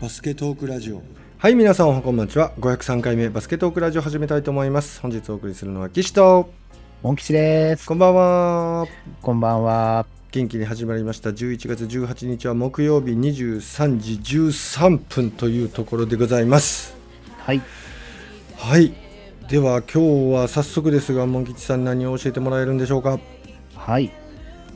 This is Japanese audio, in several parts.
バスケトークラジオ。はい皆さんおはこんばんちは。503回目バスケットークラジオ始めたいと思います。本日お送りするのは岸と。モン吉です。こんばんは。こんばんは。元気に始まりました。11月18日は木曜日23時13分というところでございます。はい。はい。では今日は早速ですがモン吉さん何を教えてもらえるんでしょうか？はい。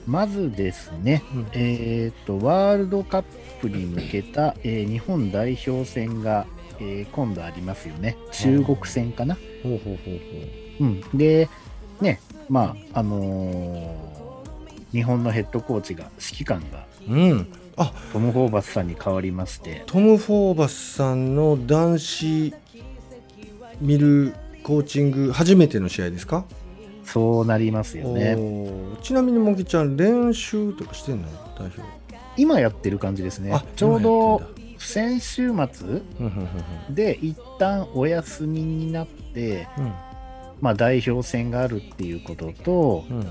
まずですね、うんえっ、と、ワールドカップに向けた、えー日本代表戦が、えー今度ありますよね。中国戦かな。ほうほうほううん。で、ね、まあ、あのー日本のヘッドコーチが、指揮官がほううんあトム・ホーバスさんに変わりまして、トム・フォーバスさんの男子見るコーチング初めての試合ですか？そうなりますよね。ちなみにもぎちゃん練習とかしてんの？代表。今やってる感じですね。あ。ちょうど先週末で一旦お休みになって、うん。まあ、代表戦があるっていうことと、うん。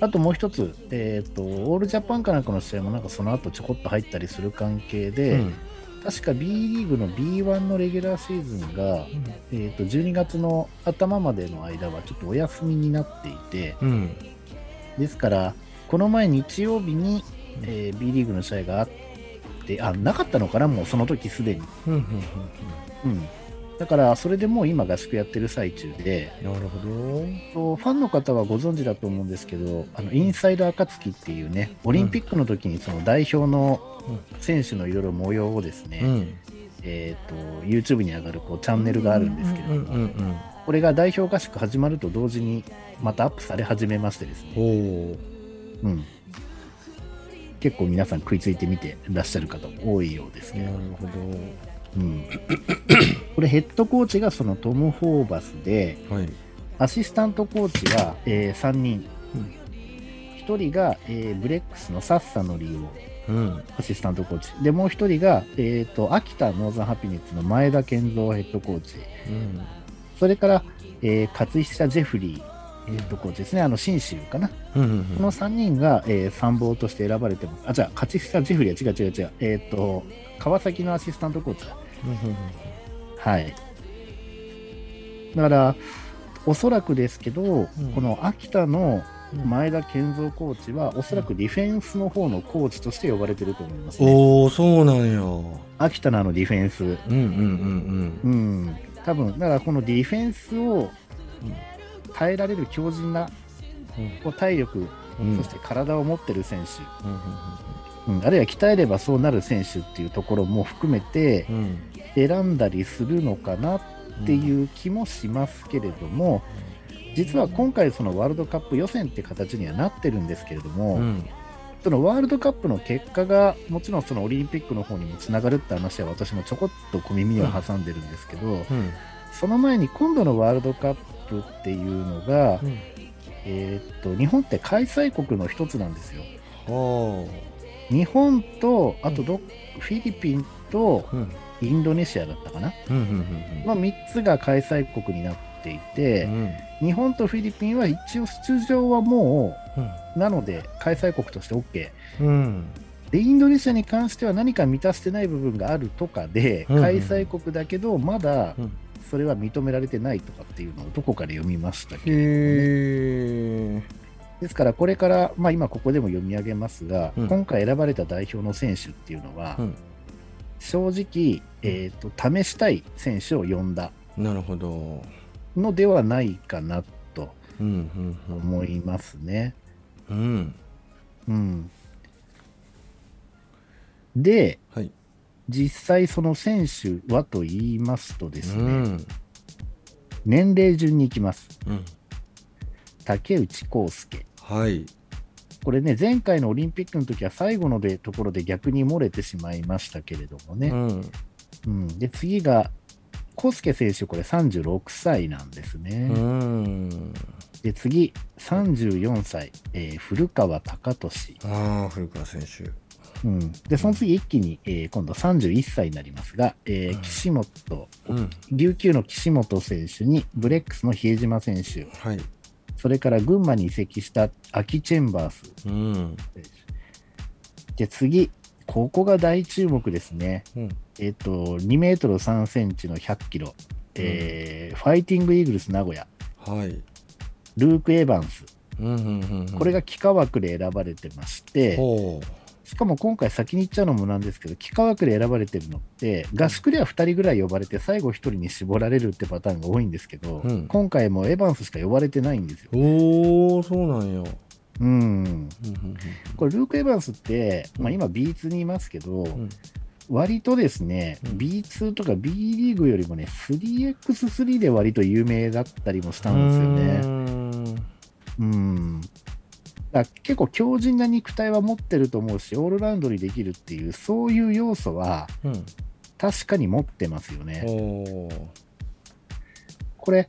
あともう一つ、えっとオールジャパンかなんかの試合もなんかその後ちょこっと入ったりする関係で、うん確か B リーグの B1 のレギュラーシーズンが、えっと12月の頭までの間はちょっとお休みになっていて、うんですから、この前日曜日に、えー B リーグの試合があって、あ、なかったのかな、もうその時すでに。うんうんうん。だから、それでもう今合宿やってる最中で、うんなるほど。とファンの方はご存知だと思うんですけど、あのインサイド暁っていうね、オリンピックの時にその代表の選手のいろいろ模様をですね、うん。えっ、と、YouTube に上がるこうチャンネルがあるんですけれども、これが代表合宿始まると同時にまたアップされ始めましてですね、う。ん。結構皆さん食いついてみてらっしゃる方も多いようですけなど、るほどうん。これヘッドコーチがそのトム・ホーバスで、はいアシスタントコーチは、え3人。うん1人が、えーブレックスのサッサのリオうんアシスタントコーチ。で、もう1人が、えー、と秋田ノーザンハピネッツの前田健三ヘッドコーチ。うんそれから、えー、勝久ジェフリーヘッドコーチですね。あの、信州かな。うんうんこの3人が、えー参謀として選ばれてます。あ、じゃあ、勝久ジェフリーは違う違う違う。えっ、と、川崎のアシスタントコーチだ。うんうんはい。だから、おそらくですけど、うん。この秋田のうん。前田健三コーチは、おそらくディフェンスの方のコーチとして呼ばれてると思いますね。おおそうなんや。秋田のあのディフェンス。うんうんうんうん。多分、だからこのディフェンスを耐えられる強靭なうん。体力、うん。そして体を持ってる選手、うんうん、あるいは鍛えればそうなる選手っていうところも含めてうんうん選んだりするのかなっていう気もしますけれども、実は今回そのワールドカップ予選って形にはなってるんですけれども、うんそのワールドカップの結果がもちろんそのオリンピックの方にもつながるって話は私もちょこっと小耳には挟んでるんですけど、うんその前に今度のワールドカップっていうのが、うん。えーっと日本って開催国の一つなんですよ。は日本とあとど、フィリピンとインドネシアだったかな、うんうんまあ、3つが開催国になっていて、うん。日本とフィリピンは一応出場はもうんうなので開催国として OK うん。でインドネシアに関しては何か満たしてない部分があるとかで、うんうん開催国だけどまだうん。それは認められてないとかっていうのをどこかで読みましたけど、へえですからこれから、まあ、今ここでも読み上げますが、うん。今回選ばれた代表の選手っていうのは、うん正直、えー、と試したい選手を呼んだなるほど。のではないかなと思いますね。うん。うん、で、はい。実際その選手はと言いますとですね、うん。年齢順に行きます。うん。竹内康介。はいこれね、前回のオリンピックの時は最後のでところで逆に漏れてしまいましたけれどもね。うん。うん、で、次が、康介選手、これ36歳なんですね。うん。で、次、34歳、えー古川貴俊。古川選手。うん、で、その次一気に、えー今度31歳になりますが、えーうん。岸本、うん。琉球の岸本選手に、ブレックスの比江島選手、はいそれから群馬に移籍した秋チェンバース。うん。で、次、ここが大注目ですね。うん。えっ、と、2メートル3センチの100キロ、えーファイティングイーグルス名古屋、はい。ルーク・エヴァンス、うんうんうんうん。これが幾何枠で選ばれてまして、ほしかも今回先に言っちゃうのもなんですけど、幾何学で選ばれてるのって、合宿では2人ぐらい呼ばれて、最後1人に絞られるってパターンが多いんですけど、うん今回もエヴァンスしか呼ばれてないんですよ。う。おー、そうなんや。うん。これ、ルーク・エヴァンスって、まあ、うん今 B2 にいますけど、うん割とですね、うん B2 とか B リーグよりもね、3x3 で割と有名だったりもしたんですよね。ね。うん。だ結構強靭な肉体は持ってると思うし、オールラウンドにできるっていう、そういう要素はうん。確かに持ってますよね。おー。これ、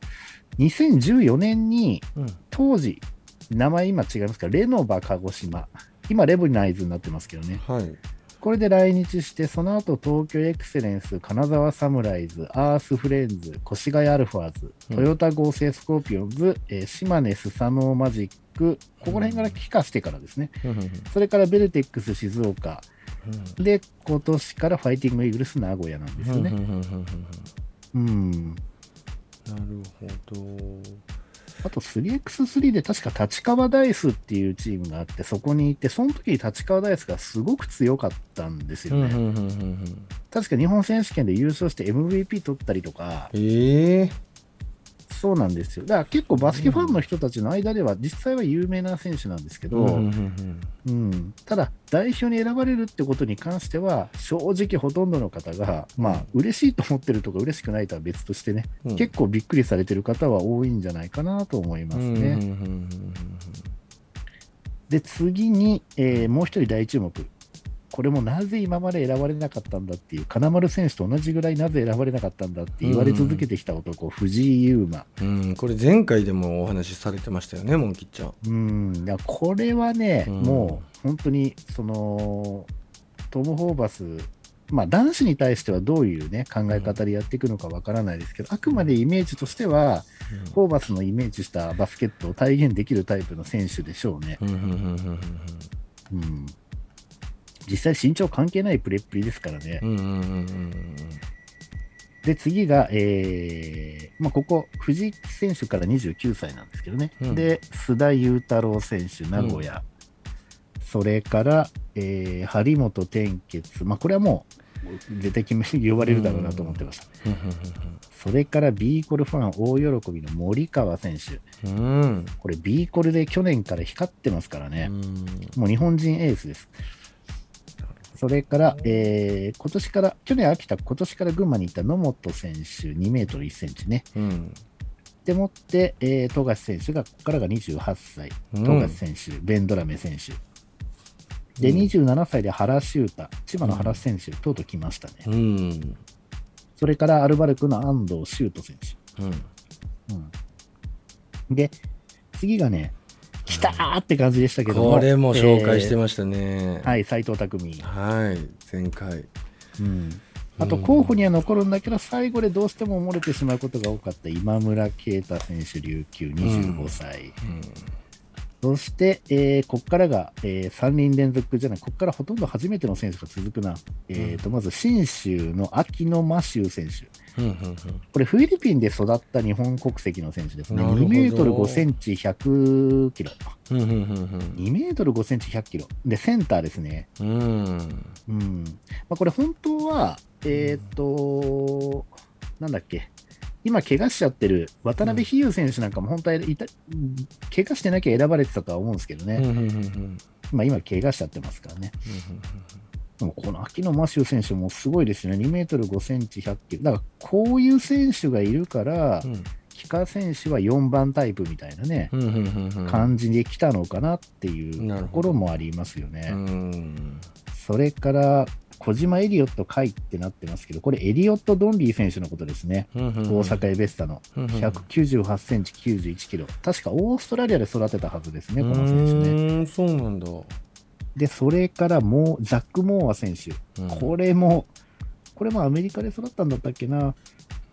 2014年にうん。当時、名前今違いますか？レノバ鹿児島。今、レブナイズになってますけどね。はい。これで来日して、その後東京エクセレンス、金沢サムライズ、アースフレンズ、越谷アルファーズ、うん豊田合成スコーピオンズ、えー島根スサノーマジック、ここら辺から帰化してからですね。それからベルテックス静岡、うんで、今年からファイティングイーグルス名古屋なんですよね。うん。なるほど。あと 3x3 で確か立川ダイスっていうチームがあって、そこに行って、その時に立川ダイスがすごく強かったんですよね。確か日本選手権で優勝して MVP 取ったりとか、ええそうなんですよ。だから結構バスケファンの人たちの間では実際は有名な選手なんですけど、うんただ代表に選ばれるってことに関しては正直ほとんどの方がまあ嬉しいと思ってるとか嬉しくないとは別としてね、うん結構びっくりされてる方は多いんじゃないかなと思いますね。で次に、えーもう一人大注目。これもなぜ今まで選ばれなかったんだっていう、金丸選手と同じぐらいなぜ選ばれなかったんだって言われ続けてきた男、藤井優馬。うん、これ前回でもお話しされてましたよね、モンキッちゃん。うん、いやこれはね、うんもう本当にそのトム・ホーバス、まあ、男子に対してはどういう、ね、考え方でやっていくのかわからないですけど、あくまでイメージとしては、ホーバスのイメージしたバスケットを体現できるタイプの選手でしょうね。うん実際、身長関係ないプレップリですからね。うんうんうんうんで、次が、えーまあ、ここ、藤井選手から29歳なんですけどね。うんで、須田雄太郎選手、名古屋。それから、えー張本天傑。まあ、これはもう、絶対決め、呼ばれるだろうなと思ってました。うんそれから、ビーコルファン大喜びの森川選手。うんうんうんこれ、ビーコルで去年から光ってますからね。うんもう日本人エースです。それから、えー今年から、去年秋田、今年から群馬に行った野本選手、2メートル1センチね。うんでもって、えー富樫選手が、ここからが28歳、うん富樫選手、ベンドラメ選手。で、うん27歳で原修太、千葉の原選手、とうとう来ましたね。うんそれからアルバルクの安藤修斗選手。うんうん、で、次がね、来たーって感じでしたけども、これも紹介してまましたね。はい、斎藤匠。はい、前回。うんあと候補には残るんだけど、最後でどうしても漏れてしまうことが多かった今村啓太選手、琉球25歳。そして、えーここからが、え3人連続じゃない、ここからほとんど初めての選手が続くな。えーとまず、信州の秋野真修選手。うんうんこれ、フィリピンで育った日本国籍の選手ですね。なるほど2メートル5センチ100キロ。うんうんうん2メートル5センチ100キロ。で、センターですね。うんうんうん。まあ、これ本当は、えっ、と、なんだっけ。今、怪我しちゃってる渡辺比喩選手なんかも本当はいた、うん怪我してなきゃ選ばれてたとは思うんですけどね。うんうんうんうんまあ、今、怪我しちゃってますからね。でもこの秋野真修選手もすごいですよね。2メートル5センチ100キロ。だから、こういう選手がいるから、うん帰化選手は4番タイプみたいなね、うんうんうんうん感じで来たのかなっていうところもありますよね。うんそれから、小島エリオット海ってなってますけど、これエリオット・ドンリー選手のことですね。うんうんうん大阪エベスタのうんうん198センチ91キロ。確かオーストラリアで育てたはずですね、この選手ね。そうなんだ。で、それからもう、ザック・モーア選手。うんこれも、これもアメリカで育ったんだったっけな。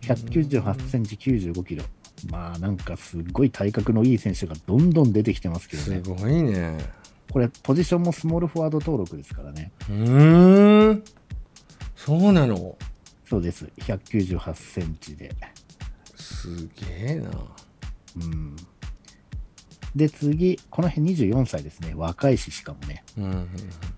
198センチ95キロ。まあなんかすごい体格のいい選手がどんどん出てきてますけどね。すごいね。これポジションもスモールフォワード登録ですからね。うーんそうなの？そうです。198センチで。すげえなうん。で、次、この辺24歳ですね。若いし、しかもね。うんうん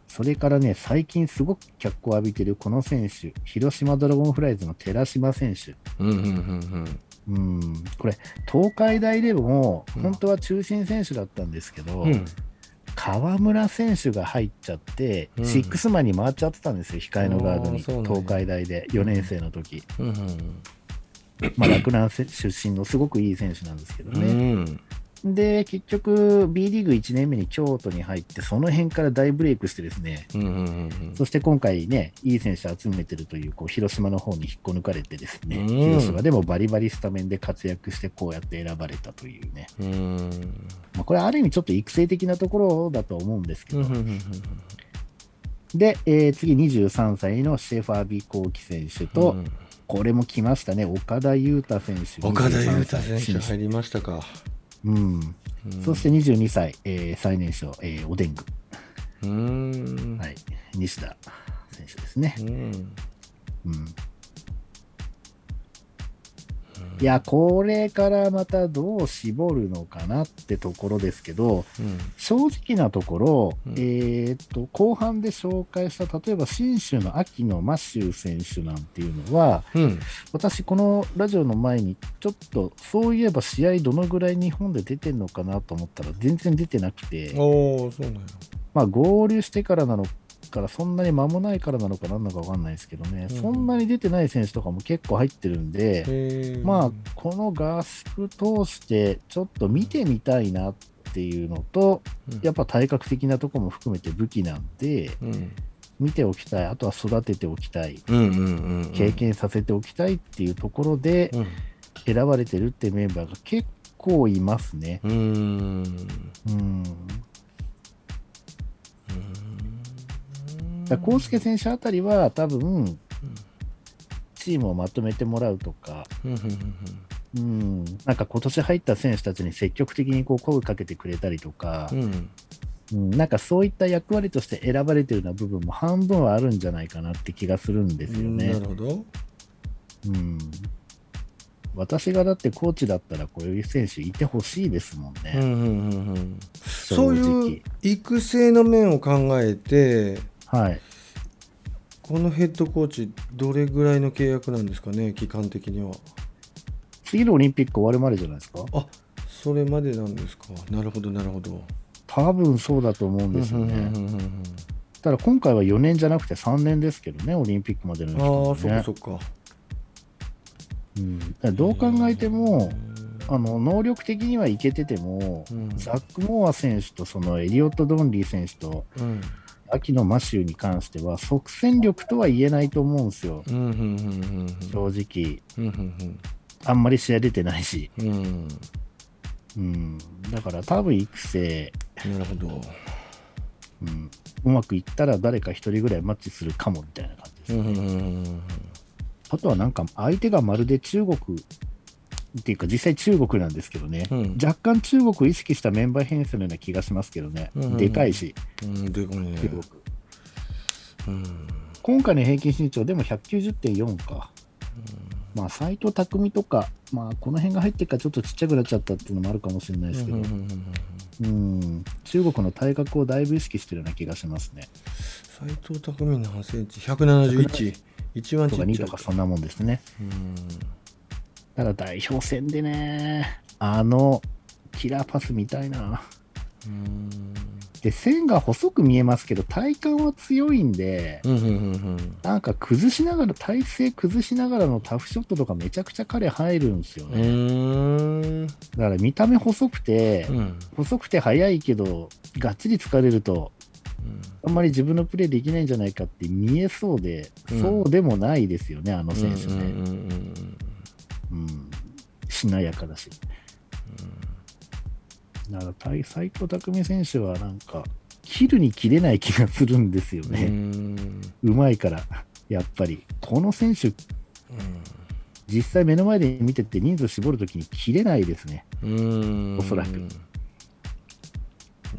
それからね、最近すごく脚光を浴びてるこの選手、広島ドラゴンフライズの寺島選手。うんうんうんうん、これ、東海大でもうん本当は中心選手だったんですけど、うん河村選手が入っちゃって、うん。シックスマンに回っちゃってたんですよ、控えのガードに、東海大で4年生の時、うんまあ、洛南せ出身のすごくいい選手なんですけどうね。んで、結局、B リーグ1年目に京都に入って、その辺から大ブレイクしてですね、うんうんうんそして今回ね、いい選手集めてるという、こう広島の方に引っこ抜かれてですね、うん。広島でもバリバリスタメンで活躍して、こうやって選ばれたというね、うん。まあ、これ、ある意味ちょっと育成的なところだと思うんですけど、うんうんうんで、えー次、23歳のシェファービコーキ選手と、うん。これも来ましたね、岡田優太選手。岡田優太23歳選手入りましたかうん、うんそして22歳、えー最年少、えーおでんぐ、うん。はい、西田選手ですね。うん。うんいや、これからまたどう絞るのかなってところですけど、うん。正直なところ、うん。えーっと、後半で紹介した、例えば信州の秋のマシュー選手なんていうのは、うん。私、このラジオの前に、ちょっと、そういえば試合どのぐらい日本で出てんのかなと思ったら、全然出てなくて、まあ、合流してからなのから、そんなに間もないからなのかなんなのか分かんないですけどね、うんそんなに出てない選手とかも結構入ってるんで、まあ、この合宿通して、ちょっと見てみたいなっていうのと、うん。やっぱ体格的なところも含めて武器なんで、うん。見ておきたい、あとは育てておきたい、経験させておきたいっていうところでうん。選ばれてるってメンバーが結構いますね。うん。うん。だ康介選手あたりは多分、チームをまとめてもらうとか、うん。なんか今年入った選手たちに積極的にこう声かけてくれたりとかう、ん。うん、なんかそういった役割として選ばれてるような部分も半分はあるんじゃないかなって気がするんですようん。ね。なるほど。うん、私がだってコーチだったらこういう選手いてほしいですもんね。うん。うん。うん。うん。正そう直いう育成の面を考えてはい。このヘッドコーチどれぐらいの契約なんですかね？期間的には。次のオリンピック終わるまでじゃないですか？あそれまでなんですか？なるほどなるほど。多分そうだと思うんですよね。ただ今回は4年じゃなくて3年ですけどね、オリンピックまでの期間あはあそっかねそっか。うん。どう考えても、あの能力的にはいけてても、うん。ザック・モア選手とそのエリオット・ドンリー選手とうん秋のマシューに関しては即戦力とは言えないと思うんですよ、正直。あんまり試合出てないし。うん。だから多分育成、なるほど。うん、うまくいったら誰か一人ぐらいマッチするかもみたいな感じです。うんうんうん。あとはなんか相手がまるで中国っていうか実際中国なんですけどね、うん若干中国を意識したメンバー編成のような気がしますけどね、うんでかいし、うんでかいね中国。うん今回の平均身長でも190.4か。まあ、斎藤匠とか、まあ、この辺が入ってるからちょっとちっちゃくなっちゃったっていうのもあるかもしれないですけど、うん中国の体格をだいぶ意識してるような気がしますね。斎藤匠何センチ ?171。一番ちとか2っちゃいとかそんなもんですね。うんただ代表戦でね、あのキラーパスみたいな。うん。で、線が細く見えますけど、体幹は強いんで、うんうんうんなんか崩しながら、体勢崩しながらのタフショットとかめちゃくちゃ彼入るんですようね。んだから見た目細くて、うん。細くて速いけど、がっちり疲れると、あんまり自分のプレーできないんじゃないかって見えそうで、うん。そうでもないですよね、あの選手ね。うんうんうんうん、しなやかだし。だから対斎藤匠選手はなんか、切るに切れない気がするんですようんうね。んうまいから、やっぱり。この選手、実際目の前で見てて人数絞るときに切れないですね。うんおそらく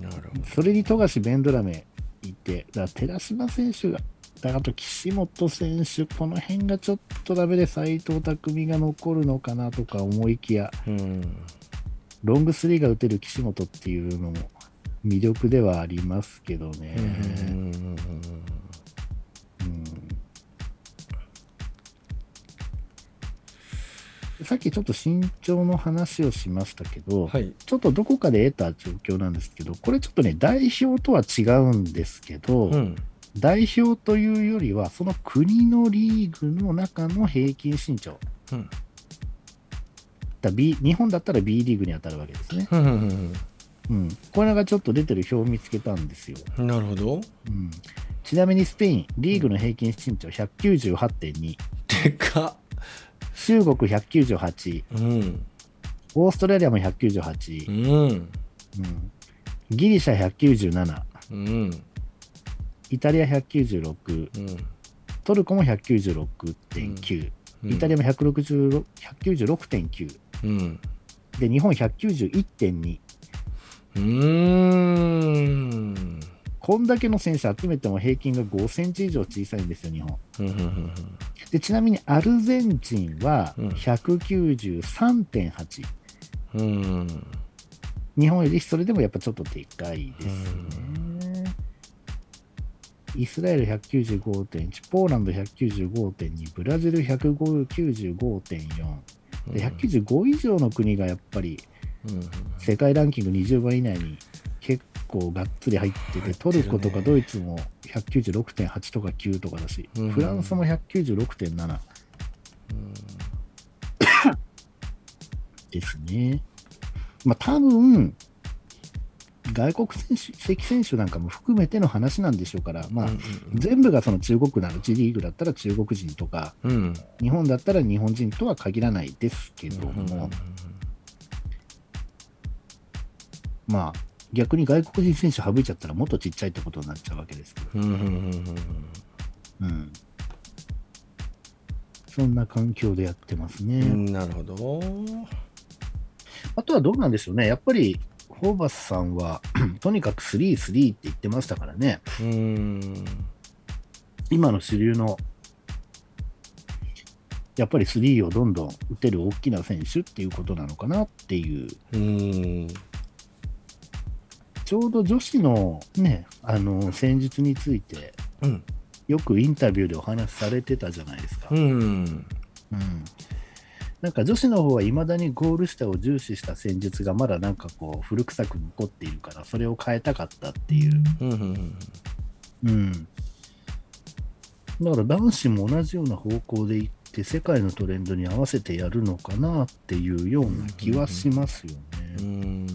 なるほどそれに富樫ベンドラメいて、だから寺島選手がだあと岸本選手、この辺がちょっとダメで斎藤匠が残るのかなとか思いきや、うん。ロングスリーが打てる岸本っていうのも魅力ではありますけどね。うん。うんさっきちょっと身長の話をしましたけど、はい。ちょっとどこかで得た状況なんですけど、これちょっとね、代表とは違うんですけど、うん代表というよりは、その国のリーグの中の平均身長。うん。だ B 日本だったら B リーグに当たるわけですね。うんうんうん。これがちょっと出てる表を見つけたんですよ。うんなるほど。うん、ちなみにスペイン、リーグの平均身長198.2、でかっ。中国198、うん。オーストラリアも198、うん。うん、ギリシャ197、うんイタリア196、うん。トルコも196.9、イタリアも166 196.9、うん。で、日本191.2。うーん。こんだけの選手集めても平均が5センチ以上小さいんですよ、日本。うんうんでちなみにアルゼンチンはうん。193.8、うんうん。日本よりそれでもやっぱちょっとでかいですね。イスラエル195.1、ポーランド195.2、ブラジル195.4、で195以上の国がやっぱりうん世界ランキング20番以内に結構がっつり入ってて、トルコとかドイツも196.8とか9とかだし、うんフランスも196.7ですね。まあ多分、外国選手、籍選手なんかも含めての話なんでしょうから、まあ、全部がその中国なら、1リーグだったら中国人とか、うん日本だったら日本人とは限らないですけども、まあ、逆に外国人選手省いちゃったらもっとちっちゃいってことになっちゃうわけですけど、うんうんうんうん。そんな環境でやってますね。うんなるほどあとはどうなんでしょうね。やっぱり、ホーバスさんは、とにかく3、3って言ってましたからね。うん。今の主流の、やっぱり3をどんどん打てる大きな選手っていうことなのかなっていう、うん。ちょうど女子のね、あの、戦術について、うん。よくインタビューでお話しされてたじゃないですか。うん。うんなんか女子の方はいまだにゴール下を重視した戦術がまだなんかこう古臭く残っているからそれを変えたかったっていう、うんだから男子も同じような方向でいって世界のトレンドに合わせてやるのかなっていうような気はしますよね、うん。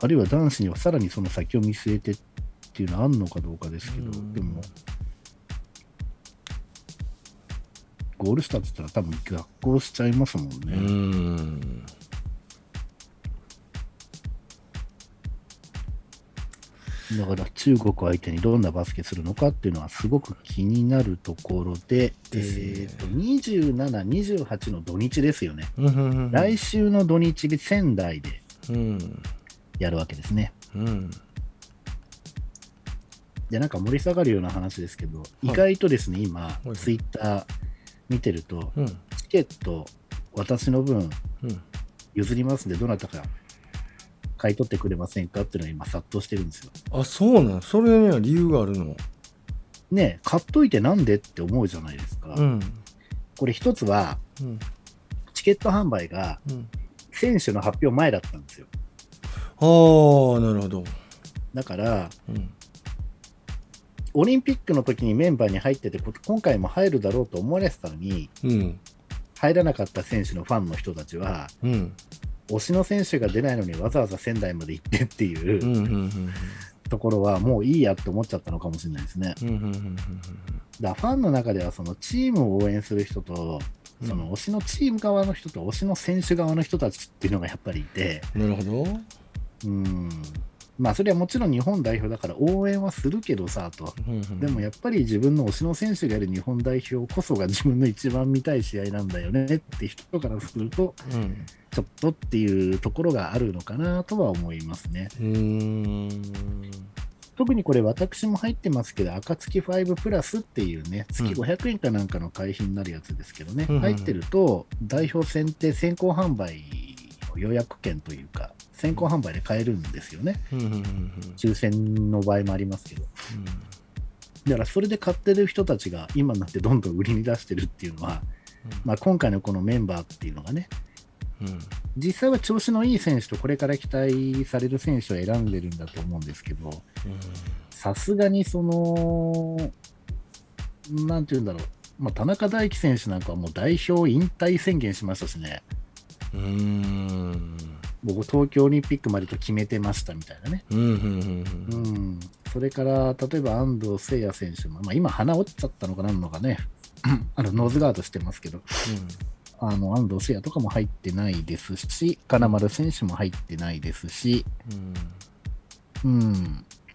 あるいは男子にはさらにその先を見据えてっていうのはあるのかどうかですけど、うん。でもゴール下って言ったら多分逆行しちゃいますもんね、うんだから中国相手にどんなバスケするのかっていうのはすごく気になるところで、ですね。えーと27、28の土日ですよね。うんうん来週の土日で仙台でうん。やるわけですね。うん。で、なんか盛り下がるような話ですけど、意外とですね、今い、ツイッター見てると、うん。チケット、私の分うん。譲りますんで、どなたか買い取ってくれませんかっていうのが今殺到してるんですよ。あそうなん？それには理由があるの？ねえ買っといてなんでって思うじゃないですか。うん。これ一つは、うん。チケット販売がうん。選手の発表前だったんですよ。ああなるほど。だから、うんオリンピックの時にメンバーに入ってて、こ今回も入るだろうと思われてたのに、うん。入らなかった選手のファンの人たちは、うん。推しの選手が出ないのにわざわざ仙台まで行ってっていううんうんうんところは、もういいやって思っちゃったのかもしれないですね。だファンの中では、そのチームを応援する人と、うん。その推しのチーム側の人と推しの選手側の人たちっていうのがやっぱりいて、なるほど。うん、まあそれはもちろん日本代表だから応援はするけどさと、でもやっぱり自分の推しの選手がいる日本代表こそが自分の一番見たい試合なんだよねって人からすると、うん。ちょっとっていうところがあるのかなとは思いますね。うーん。特にこれ私も入ってますけど、暁5プラスっていうね、月うん。500円かなんかの会費になるやつですけどね、入ってると、代表選定先行販売の予約券というか、先行販売で買えるんですよね。抽選の場合もありますけど。だからそれで買ってる人たちが今になってどんどん売りに出してるっていうのは、まあ、今回のこのメンバーっていうのがね、うん。実際は調子のいい選手とこれから期待される選手を選んでるんだと思うんですけど、さすがにその、なんていうんだろう、まあ、田中大輝選手なんかはもう代表引退宣言しましたしね、うん。うん僕、東京オリンピックまでと決めてましたみたいなね。うんうんうんうん、それから、例えば安藤誠也選手も、まあ、今、鼻折っちゃったのかなんのかね、あのノーズガードしてますけど、あの安藤誠也とかも入ってないですし、金丸選手も入ってないですし、うん。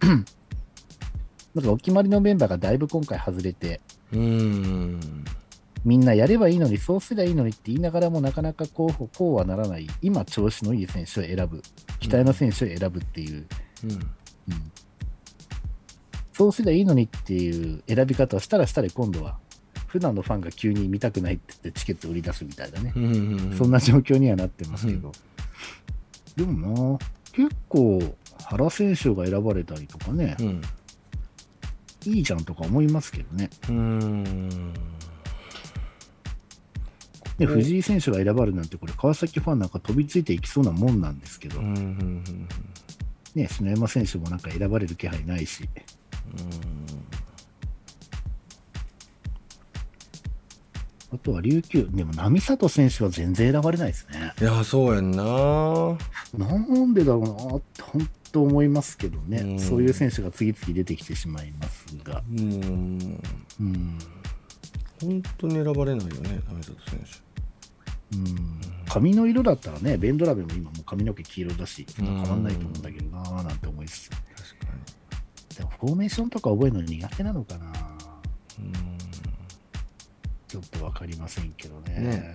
だからお決まりのメンバーがだいぶ今回外れて、うんうんみんなやればいいのに、そうすればいいのにって言いながらもなかなかこうこうはならない、今調子のいい選手を選ぶ、期待の選手を選ぶっていう、うん。うん。そうすればいいのにっていう選び方をしたらしたら今度は、普段のファンが急に見たくないって言ってチケット売り出すみたいなね、うん。うんそんな状況にはなってますけど、でもな、結構、原選手が選ばれたりとかね、うん。いいじゃんとか思いますけどね。うんで、うん。藤井選手が選ばれるなんて、これ、川崎ファンなんか飛びついていきそうなもんなんですけど、うんうんうんね、篠山選手もなんか選ばれる気配ないし、あとは琉球、でも波里選手は全然選ばれないですね。いやそうやんな。なんでだろうなって本当思いますけどね、うん。そういう選手が次々出てきてしまいますが、うん。うん、本当に選ばれないよね波里選うん、髪の色だったらね、ベンドラベも今もう髪の毛黄色だし、うん変わんないと思うんだけどなーなんて思いつつ、手確かでもフォーメーションとか覚えるの苦手なのかな、にちょっと分かりませんけどね。ね。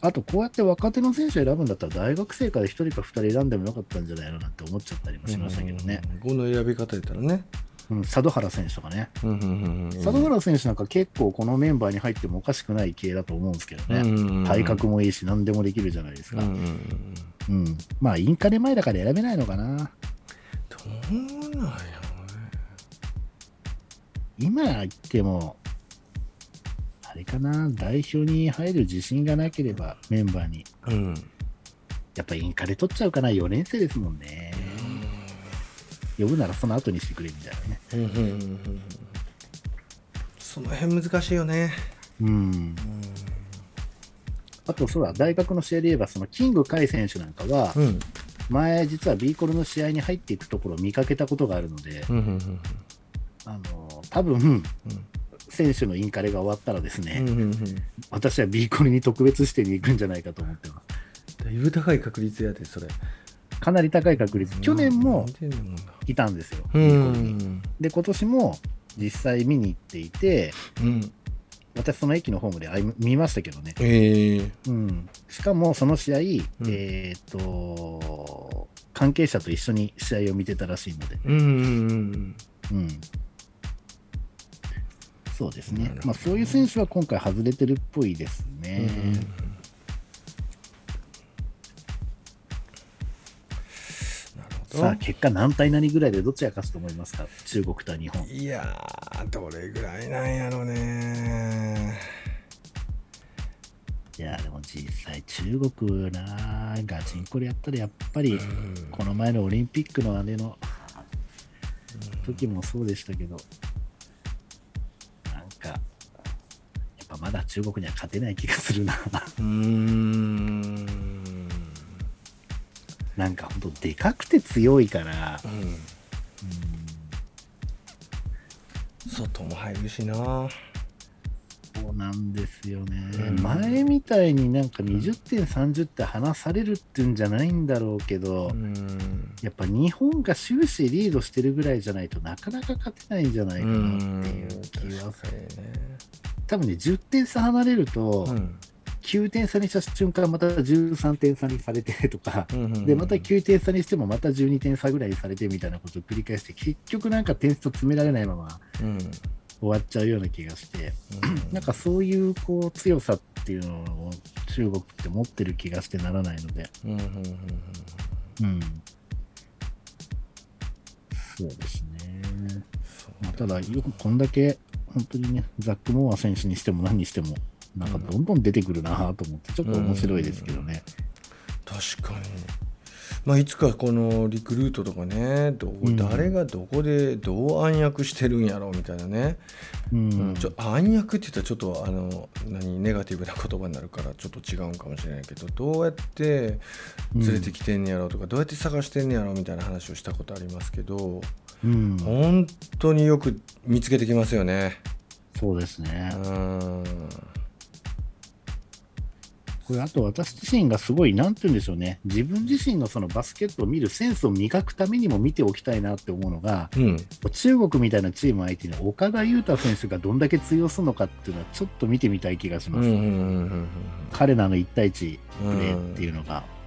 あと、こうやって若手の選手を選ぶんだったら、大学生から1人か2人選んでもよかったんじゃないのなんて思っちゃったりもうんしましたけどね。この選び方やったらねうん、佐渡原選手とかね。佐渡原選手なんか結構このメンバーに入ってもおかしくない系だと思うんですけどね。ね体格もいいし、何でもできるじゃないですか。うんうんうんうん。まあ、インカレ前だから選べないのかな。どうなんやろね今言っても、あれかな、代表に入る自信がなければ、メンバーに。うんやっぱインカレ取っちゃうかな、4年生ですもんね。呼ぶならその後にしてくれみたいなね。うんうんうんうん。その辺難しいよね。うん。あと、そうだ、大学の試合で言えば、そのキング海選手なんかは、うん。前、実は B コルの試合に入っていくところを見かけたことがあるので、うんうんあの多分選手のインカレが終わったらですね、うんうんうん私は B コルに特別指定に行くんじゃないかと思ってます。だいぶ高い確率やでそれかなり高い確率、去年もいたんですよ、う。ん。で、今年も実際見に行っていて、うん私、その駅のホームで見ましたけどね、ええ。うん、しかもその試合、ん。えっ、と、関係者と一緒に試合を見てたらしいので、うんうんうんうん、そうですね。まあ、そういう選手は今回外れてるっぽいですね。なるさあ、結果何対何ぐらいでどっちが勝つと思いますか、中国と日本。いやーどれぐらいなんやろね。いや、でも実際、中国な、ガチンコでやったら、やっぱり、この前のオリンピックのあれの時もそうでしたけど、なんか、やっぱまだ中国には勝てない気がするな。うーんなんか本当、でかくて強いから、うん。外も入るしな。そうなんですよね、うん。前みたいになんか20点、30点離されるっていうんじゃないんだろうけど、うん。やっぱ日本が終始リードしてるぐらいじゃないとなかなか勝てないんじゃないかなっていう気は確かにね。多分ね、10点差離れると、うん9点差にした瞬間、また13点差にされてとか、でまた9点差にしても、また12点差ぐらいにされてみたいなことを繰り返して、結局なんか点数を詰められないまま終わっちゃうような気がして、うん、なんかそういうこう強さっていうのを中国って持ってる気がしてならないので。うん、そうですね。まあ、ただ、よくこんだけ本当にね、ザック・モア選手にしても何にしても、なんかどんどん出てくるなと思って、ちょっと面白いですけどね。確かに。まあ、いつかこのリクルートとかねど誰がどこでどう暗躍してるんやろうみたいなね、うん、うん、ちょ暗躍って言ったらちょっとあの何ネガティブな言葉になるからちょっと違うんかもしれないけどどうやって連れてきてんねやろうとか、どうやって探してんねやろうみたいな話をしたことありますけど、うん、本当によく見つけてきますよね。そうですね。うんこれあと私自身がすごい、なんて言うんでしょうね、自分自身のそのバスケットを見るセンスを磨くためにも見ておきたいなって思うのが、うん、中国みたいなチーム相手に岡田裕太選手がどんだけ通用するのかっていうのは、ちょっと見てみたい気がします。彼らの1対1プレーっていうのが。うん、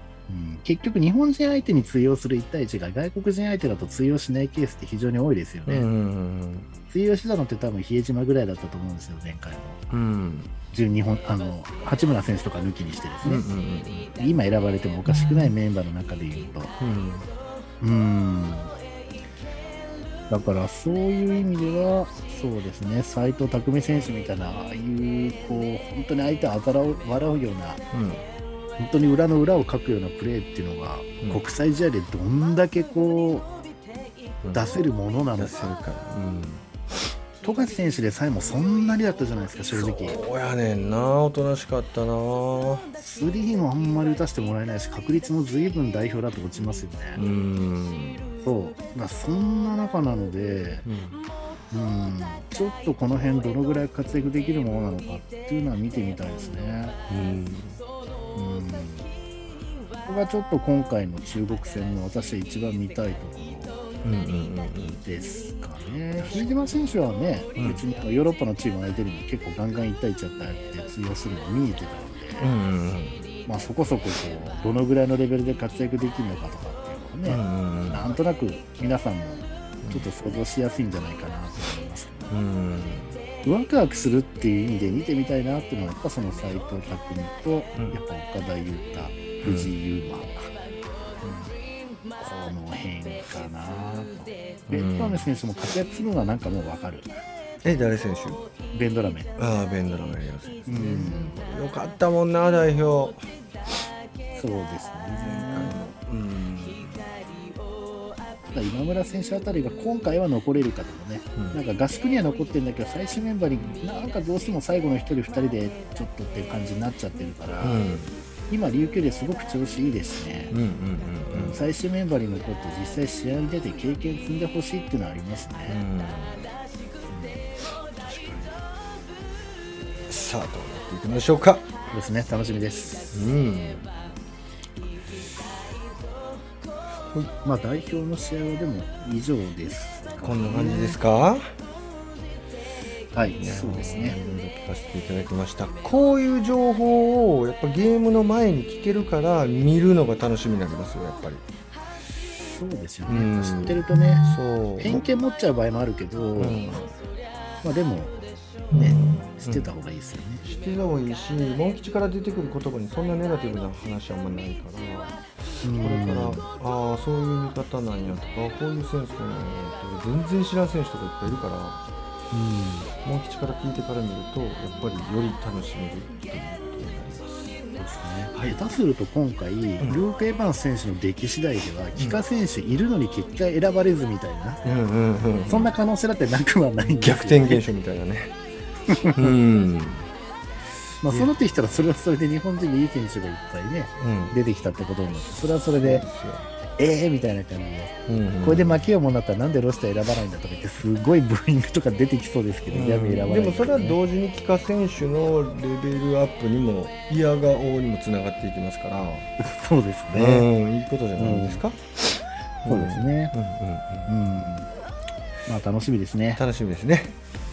結局、日本人相手に通用する1対1が外国人相手だと通用しないケースって非常に多いですよね。通用したのって多分比江島ぐらいだったと思うんですよ、前回も。うん。12本あの八村選手とか抜きにしてですね、うんうんうん、今選ばれてもおかしくないメンバーの中でいうと、うん、うん。だからそういう意味では、そうですね、斎藤匠選手みたいな、ああいうこう本当に相手をあざらう笑うような、うん、本当に裏の裏をかくようなプレーっていうのが、うん、国際試合でどんだけこう、出せるものなのか。うん富樫選手でさえもそんなにだったじゃないですか、正直。そうやねんな、おとなしかったな。スリーもあんまり打たせてもらえないし、確率もずいぶん代表だと落ちますよね。うんそうだそんな中なので、うん、うんちょっとこの辺どのぐらい活躍できるものなのかっていうのは見てみたいですね。うん、うんここがちょっと今回の中国戦の私は一番見たいところですかね。比江島選手はね、うん、別にヨーロッパのチーム相手にも結構ガンガン1対1やったって通用するの見えてたので、まあ、そこそここうどのぐらいのレベルで活躍できるのかとかっていうのをね、なんとなく皆さんもちょっと想像しやすいんじゃないかなと思いますけど、うんワクワクするっていう意味で見てみたいなっていうのはやっぱその斎藤匠と、やっぱ岡田裕太藤井優馬、この辺かなと。ベンドラメ選手も活躍するのはなんかもう分かる。え、誰選手？ベンドラメ。ああ、ベンドラメ選手。うん。よかったもんな、代表。そうですね。今村選手あたりが今回は残れるかとかね、うん、なんか合宿には残ってるんだけど、最終メンバーになんかどうしても最後の1人、2人でちょっとっていう感じになっちゃってるから、うん、今、琉球ですごく調子いいですね、うんうんうんうん、最終メンバーに残って実際試合に出て経験積んでほしいっていうのはありますね。うん、さあどうなっていきましょうか。ですね。楽しみです。うんまあ代表の試合はでも以上です。こんな感じですか？はい、そうですね。聞かせていただきました。こういう情報をやっぱゲームの前に聞けるから見るのが楽しみになりますよ、やっぱり。そうですよね。うん、知ってるとね、そう偏見持っちゃう場合もあるけど、うん、まあでもね、知ってた方がいいですよね。知ってた方がいいし、モン吉から出てくる言葉にそんなネガティブな話あんまないから。これからああそういう見方なんやとかこういう選手なんやって全然知らん選手とかいっぱいいるからうん、モン吉から聞いてから見るとやっぱりより楽しめるということになります。はい、下手すると今回、うん、ルーク・エヴァンス選手の出来次第では、帰化選手いるのに結果選ばれずみたいな、うんうんうん、そんな可能性だってなくはないんですよ、ね、逆転現象みたいなね。うんまあ、そうなってきたら、それはそれで日本人でいい選手がいっぱいね、うん、出てきたってことになって、それはそれで、ええー、みたいな感じで、うんうん、これで負けようもんだったらなんでロスター選ばないんだとか言ってすごいブーイングとか出てきそうですけど、うん、選ばない、ね、でもそれは同時に帰化選手のレベルアップにもいやが応にもつながっていきますから。そうですね、うん、いいことじゃないですか、そうですね、うんうん。うん、まあ楽しみですね。楽しみですね。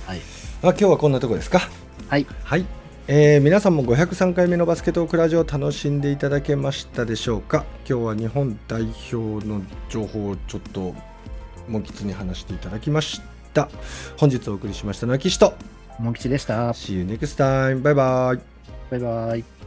はい。あ今日はこんなとこですか？はい。はいえー、皆さんも503回目のバスケットクラジオ楽しんでいただけましたでしょうか？今日は日本代表の情報をちょっとモン吉に話していただきました。本日お送りしましたのは岸と。モン吉でした。See you next time バイバイ。バイバイ